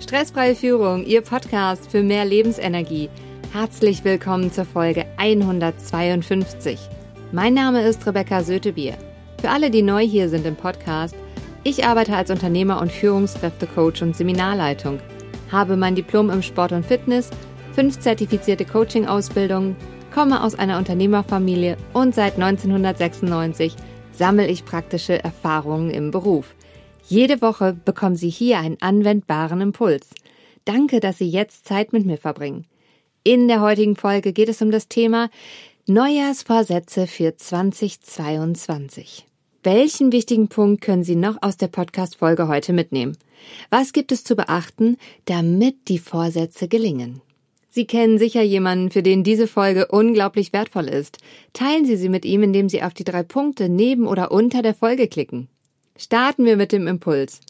Stressfreie Führung, Ihr Podcast für mehr Lebensenergie. Herzlich willkommen zur Folge 152. Mein Name ist Rebecca Sötebier. Für alle, die neu hier sind im Podcast, ich arbeite als Unternehmer und Führungskräftecoach und Seminarleitung, habe mein Diplom im Sport und Fitness, fünf zertifizierte Coaching-Ausbildungen, komme aus einer Unternehmerfamilie und seit 1996 sammle ich praktische Erfahrungen im Beruf. Jede Woche bekommen Sie hier einen anwendbaren Impuls. Danke, dass Sie jetzt Zeit mit mir verbringen. In der heutigen Folge geht es um das Thema Neujahrsvorsätze für 2022. Welchen wichtigen Punkt können Sie noch aus der Podcast-Folge heute mitnehmen? Was gibt es zu beachten, damit die Vorsätze gelingen? Sie kennen sicher jemanden, für den diese Folge unglaublich wertvoll ist. Teilen Sie sie mit ihm, indem Sie auf die drei Punkte neben oder unter der Folge klicken. Starten wir mit dem Impuls.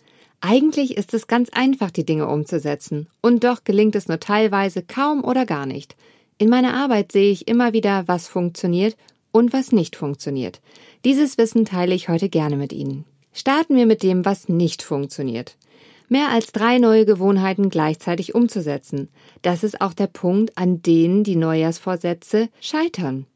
Eigentlich ist es ganz einfach, die Dinge umzusetzen, und doch gelingt es nur teilweise kaum oder gar nicht. In meiner Arbeit sehe ich immer wieder, was funktioniert und was nicht funktioniert. Dieses Wissen teile ich heute gerne mit Ihnen. Starten wir mit dem, was nicht funktioniert. Mehr als drei neue Gewohnheiten gleichzeitig umzusetzen. Das ist auch der Punkt, an dem die Neujahrsvorsätze scheitern.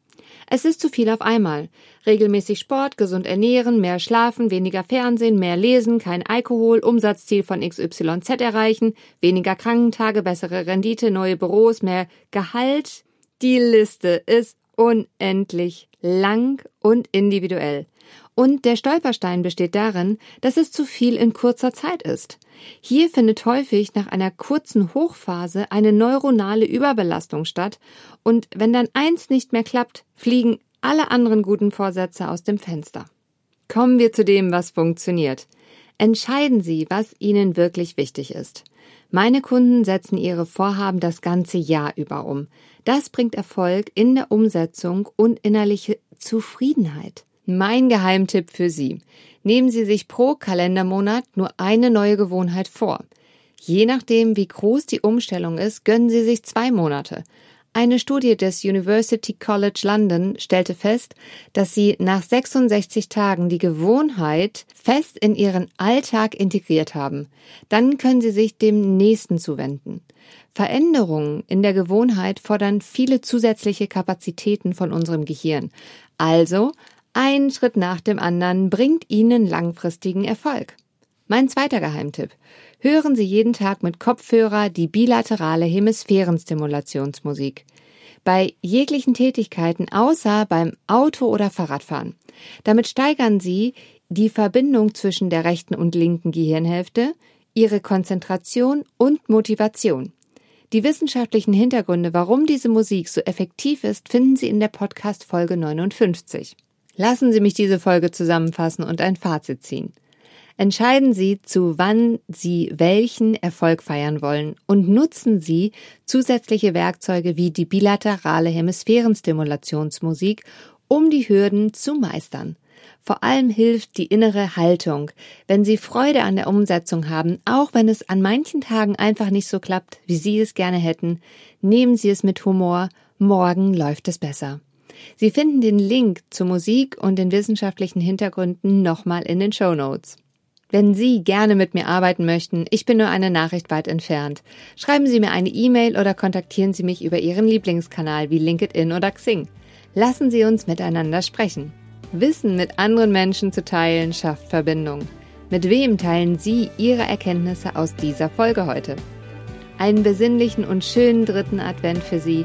Es ist zu viel auf einmal. Regelmäßig Sport, gesund ernähren, mehr schlafen, weniger Fernsehen, mehr lesen, kein Alkohol, Umsatzziel von XYZ erreichen, weniger Krankentage, bessere Rendite, neue Büros, mehr Gehalt. Die Liste ist unendlich lang und individuell. Und der Stolperstein besteht darin, dass es zu viel in kurzer Zeit ist. Hier findet häufig nach einer kurzen Hochphase eine neuronale Überbelastung statt und wenn dann eins nicht mehr klappt, fliegen alle anderen guten Vorsätze aus dem Fenster. Kommen wir zu dem, was funktioniert. Entscheiden Sie, was Ihnen wirklich wichtig ist. Meine Kunden setzen ihre Vorhaben das ganze Jahr über um. Das bringt Erfolg in der Umsetzung und innerliche Zufriedenheit. Mein Geheimtipp für Sie. Nehmen Sie sich pro Kalendermonat nur eine neue Gewohnheit vor. Je nachdem, wie groß die Umstellung ist, gönnen Sie sich zwei Monate. Eine Studie des University College London stellte fest, dass Sie nach 66 Tagen die Gewohnheit fest in Ihren Alltag integriert haben. Dann können Sie sich dem nächsten zuwenden. Veränderungen in der Gewohnheit fordern viele zusätzliche Kapazitäten von unserem Gehirn. Also ein Schritt nach dem anderen bringt Ihnen langfristigen Erfolg. Mein zweiter Geheimtipp. Hören Sie jeden Tag mit Kopfhörer die bilaterale Hemisphärenstimulationsmusik. Bei jeglichen Tätigkeiten außer beim Auto- oder Fahrradfahren. Damit steigern Sie die Verbindung zwischen der rechten und linken Gehirnhälfte, Ihre Konzentration und Motivation. Die wissenschaftlichen Hintergründe, warum diese Musik so effektiv ist, finden Sie in der Podcast Folge 59. Lassen Sie mich diese Folge zusammenfassen und ein Fazit ziehen. Entscheiden Sie, zu wann Sie welchen Erfolg feiern wollen und nutzen Sie zusätzliche Werkzeuge wie die bilaterale Hemisphärenstimulationsmusik, um die Hürden zu meistern. Vor allem hilft die innere Haltung, wenn Sie Freude an der Umsetzung haben, auch wenn es an manchen Tagen einfach nicht so klappt, wie Sie es gerne hätten, nehmen Sie es mit Humor, morgen läuft es besser. Sie finden den Link zur Musik und den wissenschaftlichen Hintergründen nochmal in den Show Notes. Wenn Sie gerne mit mir arbeiten möchten, ich bin nur eine Nachricht weit entfernt. Schreiben Sie mir eine E-Mail oder kontaktieren Sie mich über Ihren Lieblingskanal wie LinkedIn oder Xing. Lassen Sie uns miteinander sprechen. Wissen mit anderen Menschen zu teilen schafft Verbindung. Mit wem teilen Sie Ihre Erkenntnisse aus dieser Folge heute? Einen besinnlichen und schönen dritten Advent für Sie